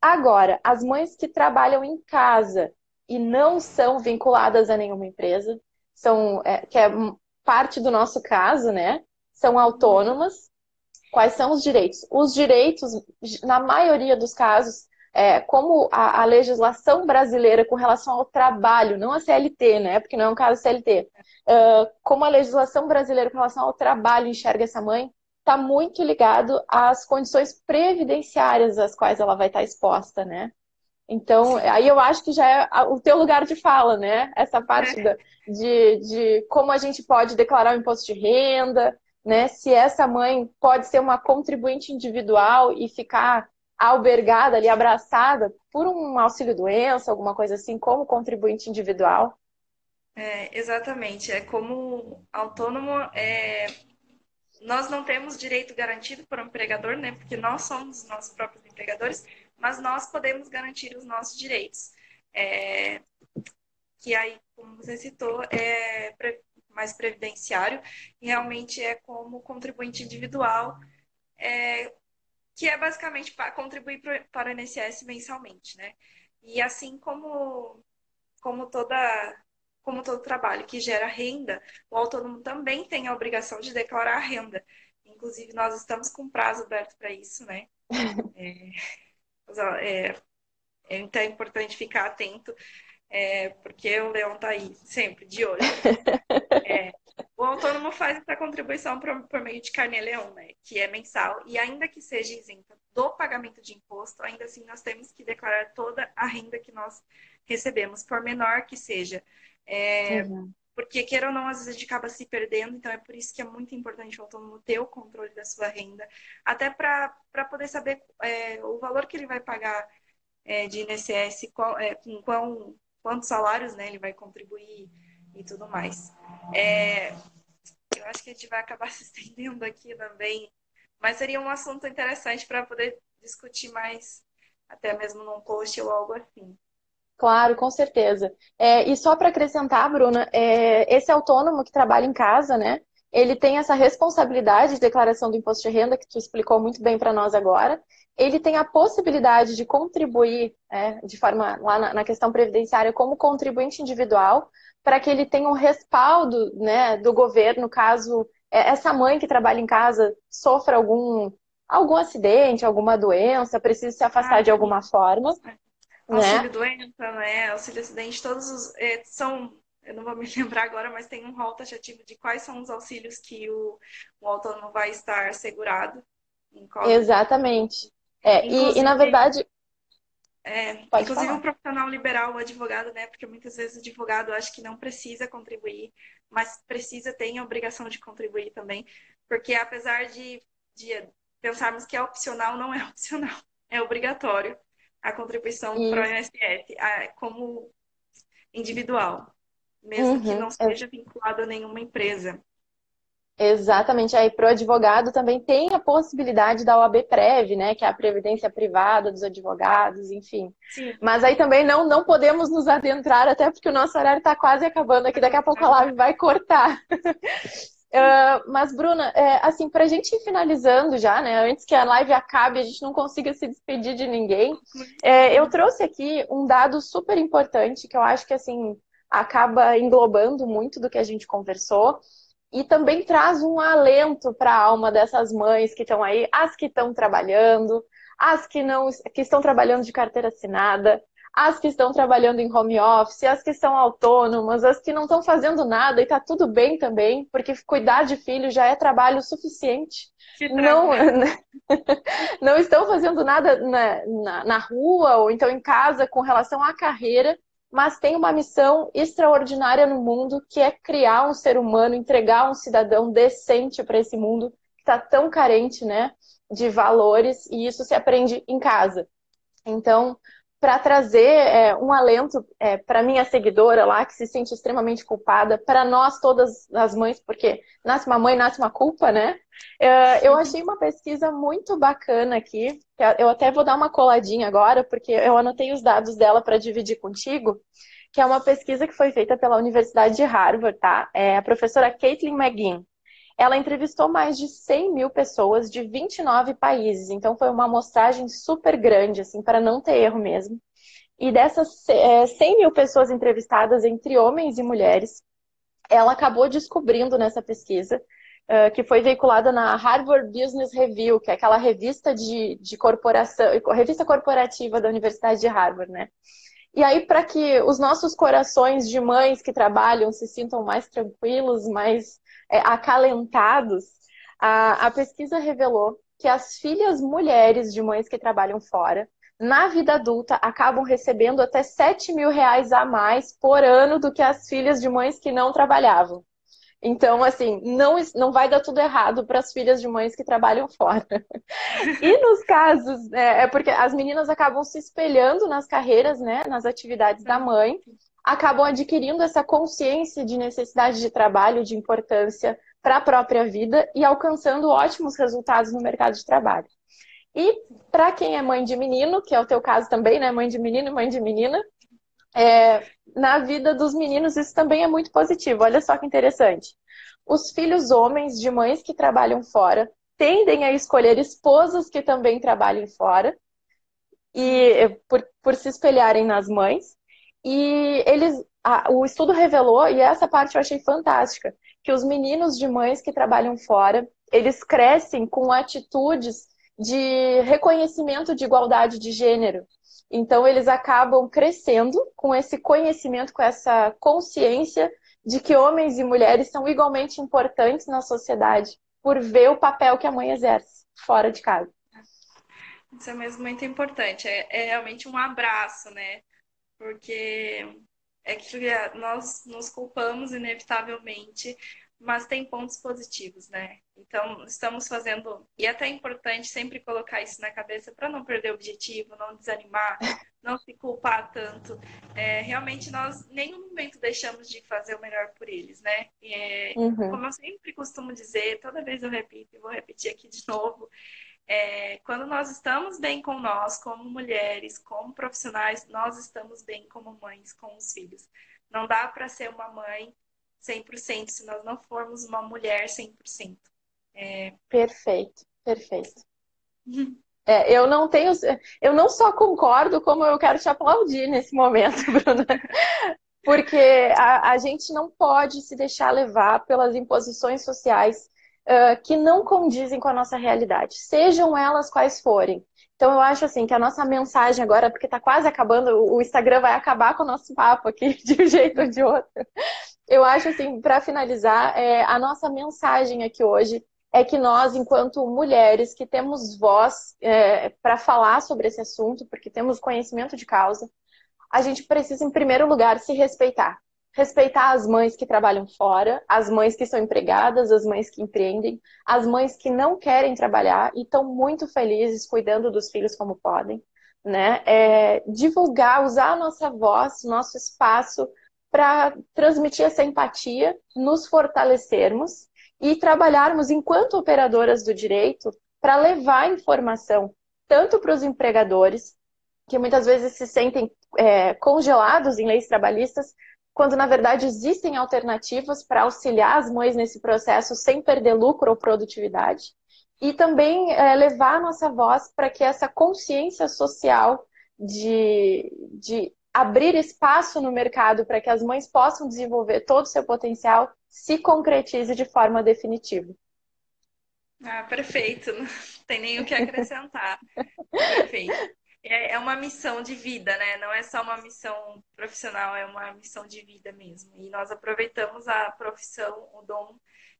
Agora, as mães que trabalham em casa e não são vinculadas a nenhuma empresa, são, é, que é parte do nosso caso, né? São autônomas. Quais são os direitos? Os direitos, na maioria dos casos, é, como a, a, legislação brasileira com relação ao trabalho, não a CLT, né? Porque não é um caso CLT. Uh, como a legislação brasileira com relação ao trabalho enxerga essa mãe, está muito ligado às condições previdenciárias às quais ela vai estar exposta, né? Então, aí eu acho que já é o teu lugar de fala, né? Essa parte da, de, de como a gente pode declarar o imposto de renda, né? Se essa mãe pode ser uma contribuinte individual e ficar albergada ali, abraçada por um auxílio-doença, alguma coisa assim, como contribuinte individual? É, exatamente. É como autônomo, é... nós não temos direito garantido por um empregador, né? Porque nós somos nossos próprios empregadores, mas nós podemos garantir os nossos direitos. É... Que aí, como você citou, é mais previdenciário, e realmente é como contribuinte individual, é, que é basicamente para contribuir para o INSS mensalmente, né? E assim como, como toda como todo trabalho que gera renda, o autônomo também tem a obrigação de declarar a renda. Inclusive, nós estamos com prazo aberto para isso, né? É, é, então é importante ficar atento, é, porque o Leão está aí sempre de olho. É, o autônomo faz essa contribuição por, por meio de carnê-leão, né? Que é mensal. E ainda que seja isenta do pagamento de imposto, ainda assim nós temos que declarar toda a renda que nós recebemos, por menor que seja. É, uhum. Porque, queira ou não, às vezes a gente acaba se perdendo, então é por isso que é muito importante o autônomo ter o controle da sua renda, até para poder saber é, o valor que ele vai pagar é, de INSS, qual, é, com qual, quantos salários né, ele vai contribuir e tudo mais. É, eu acho que a gente vai acabar se estendendo aqui também, mas seria um assunto interessante para poder discutir mais, até mesmo num post ou algo assim. Claro, com certeza. É, e só para acrescentar, Bruna, é, esse autônomo que trabalha em casa, né? Ele tem essa responsabilidade de declaração do imposto de renda, que tu explicou muito bem para nós agora. Ele tem a possibilidade de contribuir, é, de forma lá na, na questão previdenciária, como contribuinte individual, para que ele tenha um respaldo né, do governo caso é, essa mãe que trabalha em casa sofra algum, algum acidente, alguma doença, precise se afastar ah, de alguma forma. É. Auxílio né? doença, né? Auxílio acidente, todos os. É, são. Eu não vou me lembrar agora, mas tem um rol taxativo de quais são os auxílios que o, o autônomo vai estar segurado. Exatamente. É, e, e, na verdade, é, inclusive falar. o profissional liberal, o advogado, né? Porque muitas vezes o advogado acha que não precisa contribuir, mas precisa, tem a obrigação de contribuir também. Porque apesar de, de pensarmos que é opcional, não é opcional, é obrigatório a contribuição para o INSS como individual, mesmo uhum. que não seja vinculado a nenhuma empresa. Exatamente. Aí, para o advogado também tem a possibilidade da OAB Prev, né? Que é a previdência privada dos advogados, enfim. Sim. Mas aí também não, não podemos nos adentrar, até porque o nosso horário está quase acabando aqui, daqui a pouco a live vai cortar. uh, mas, Bruna, é, assim, para a gente ir finalizando já, né? Antes que a live acabe, a gente não consiga se despedir de ninguém, é, eu trouxe aqui um dado super importante que eu acho que, assim, acaba englobando muito do que a gente conversou e também traz um alento para a alma dessas mães que estão aí, as que estão trabalhando, as que não que estão trabalhando de carteira assinada, as que estão trabalhando em home office, as que estão autônomas, as que não estão fazendo nada e está tudo bem também, porque cuidar de filho já é trabalho suficiente. Não, não estão fazendo nada na, na, na rua ou então em casa com relação à carreira, mas tem uma missão extraordinária no mundo que é criar um ser humano, entregar um cidadão decente para esse mundo que está tão carente, né, de valores e isso se aprende em casa. Então, para trazer é, um alento é, para minha seguidora lá, que se sente extremamente culpada, para nós todas as mães, porque nasce uma mãe, nasce uma culpa, né? É, eu achei uma pesquisa muito bacana aqui, eu até vou dar uma coladinha agora, porque eu anotei os dados dela para dividir contigo, que é uma pesquisa que foi feita pela Universidade de Harvard, tá? É a professora Caitlin McGinn. Ela entrevistou mais de 100 mil pessoas de 29 países, então foi uma amostragem super grande, assim, para não ter erro mesmo. E dessas 100 é, mil pessoas entrevistadas, entre homens e mulheres, ela acabou descobrindo nessa pesquisa, que foi veiculada na Harvard Business Review, que é aquela revista de, de corporação, revista corporativa da Universidade de Harvard, né? E aí, para que os nossos corações de mães que trabalham se sintam mais tranquilos, mais é, acalentados, a, a pesquisa revelou que as filhas mulheres de mães que trabalham fora, na vida adulta, acabam recebendo até 7 mil reais a mais por ano do que as filhas de mães que não trabalhavam. Então, assim, não, não vai dar tudo errado para as filhas de mães que trabalham fora. e nos casos, é, é, porque as meninas acabam se espelhando nas carreiras, né, nas atividades da mãe, acabam adquirindo essa consciência de necessidade de trabalho, de importância para a própria vida e alcançando ótimos resultados no mercado de trabalho. E para quem é mãe de menino, que é o teu caso também, né? Mãe de menino e mãe de menina, é, na vida dos meninos isso também é muito positivo. Olha só que interessante. Os filhos homens de mães que trabalham fora tendem a escolher esposas que também trabalhem fora e por, por se espelharem nas mães. E eles, a, o estudo revelou, e essa parte eu achei fantástica, que os meninos de mães que trabalham fora, eles crescem com atitudes de reconhecimento de igualdade de gênero. Então, eles acabam crescendo com esse conhecimento, com essa consciência de que homens e mulheres são igualmente importantes na sociedade por ver o papel que a mãe exerce fora de casa. Isso é mesmo muito importante. É, é realmente um abraço, né? porque é que nós nos culpamos inevitavelmente, mas tem pontos positivos, né? Então, estamos fazendo, e é até importante sempre colocar isso na cabeça para não perder o objetivo, não desanimar, não se culpar tanto. É, realmente, nós nenhum momento deixamos de fazer o melhor por eles, né? É, uhum. Como eu sempre costumo dizer, toda vez eu repito e vou repetir aqui de novo, é, quando nós estamos bem com nós, como mulheres, como profissionais, nós estamos bem como mães com os filhos. Não dá para ser uma mãe 100% se nós não formos uma mulher 100%. É... Perfeito, perfeito. É, eu não tenho, eu não só concordo, como eu quero te aplaudir nesse momento, Bruna. Porque a, a gente não pode se deixar levar pelas imposições sociais uh, que não condizem com a nossa realidade, sejam elas quais forem. Então eu acho assim que a nossa mensagem agora, porque está quase acabando, o Instagram vai acabar com o nosso papo aqui de um jeito ou de outro. Eu acho assim, para finalizar, é, a nossa mensagem aqui hoje é que nós, enquanto mulheres que temos voz é, para falar sobre esse assunto, porque temos conhecimento de causa, a gente precisa, em primeiro lugar, se respeitar respeitar as mães que trabalham fora, as mães que são empregadas, as mães que empreendem, as mães que não querem trabalhar e estão muito felizes cuidando dos filhos como podem, né? É, divulgar, usar a nossa voz, nosso espaço para transmitir essa empatia, nos fortalecermos e trabalharmos enquanto operadoras do direito para levar informação tanto para os empregadores, que muitas vezes se sentem é, congelados em leis trabalhistas, quando na verdade existem alternativas para auxiliar as mães nesse processo sem perder lucro ou produtividade. E também é, levar a nossa voz para que essa consciência social de, de abrir espaço no mercado para que as mães possam desenvolver todo o seu potencial se concretize de forma definitiva. Ah, perfeito. Não tem nem o que acrescentar. perfeito. é, é uma missão de vida, né? Não é só uma missão profissional, é uma missão de vida mesmo. E nós aproveitamos a profissão, o dom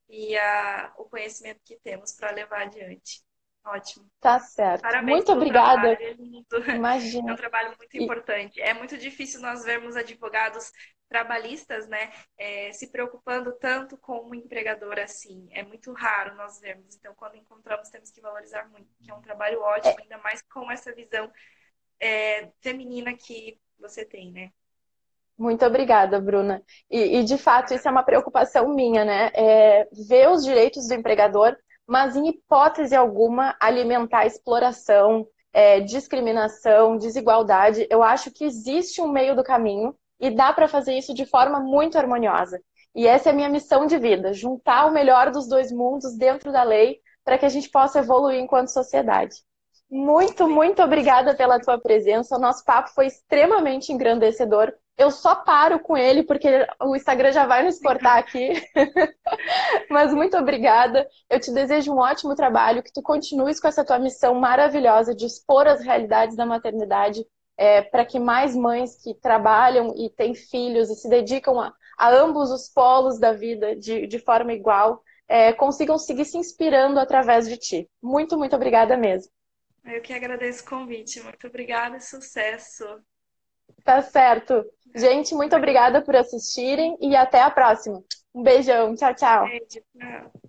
e a, o conhecimento que temos para levar adiante. Ótimo. Tá certo. Parabéns muito obrigada. É muito... Imagina. É um trabalho muito importante. É muito difícil nós vermos advogados trabalhistas, né, é, se preocupando tanto com o empregador assim. É muito raro nós vermos. Então, quando encontramos, temos que valorizar muito, que é um trabalho ótimo, é. ainda mais com essa visão é, feminina que você tem, né? Muito obrigada, Bruna. E, e, de fato, isso é uma preocupação minha, né? É ver os direitos do empregador mas em hipótese alguma alimentar exploração, é, discriminação, desigualdade. Eu acho que existe um meio do caminho e dá para fazer isso de forma muito harmoniosa. E essa é a minha missão de vida: juntar o melhor dos dois mundos dentro da lei para que a gente possa evoluir enquanto sociedade. Muito, muito obrigada pela tua presença. O nosso papo foi extremamente engrandecedor. Eu só paro com ele porque o Instagram já vai nos cortar aqui. Mas muito obrigada. Eu te desejo um ótimo trabalho, que tu continues com essa tua missão maravilhosa de expor as realidades da maternidade é, para que mais mães que trabalham e têm filhos e se dedicam a, a ambos os polos da vida de, de forma igual é, consigam seguir se inspirando através de ti. Muito, muito obrigada mesmo. Eu que agradeço o convite. Muito obrigada e sucesso. Tá certo. Gente, muito obrigada por assistirem e até a próxima. Um beijão. Tchau, tchau. Beijo. Tchau.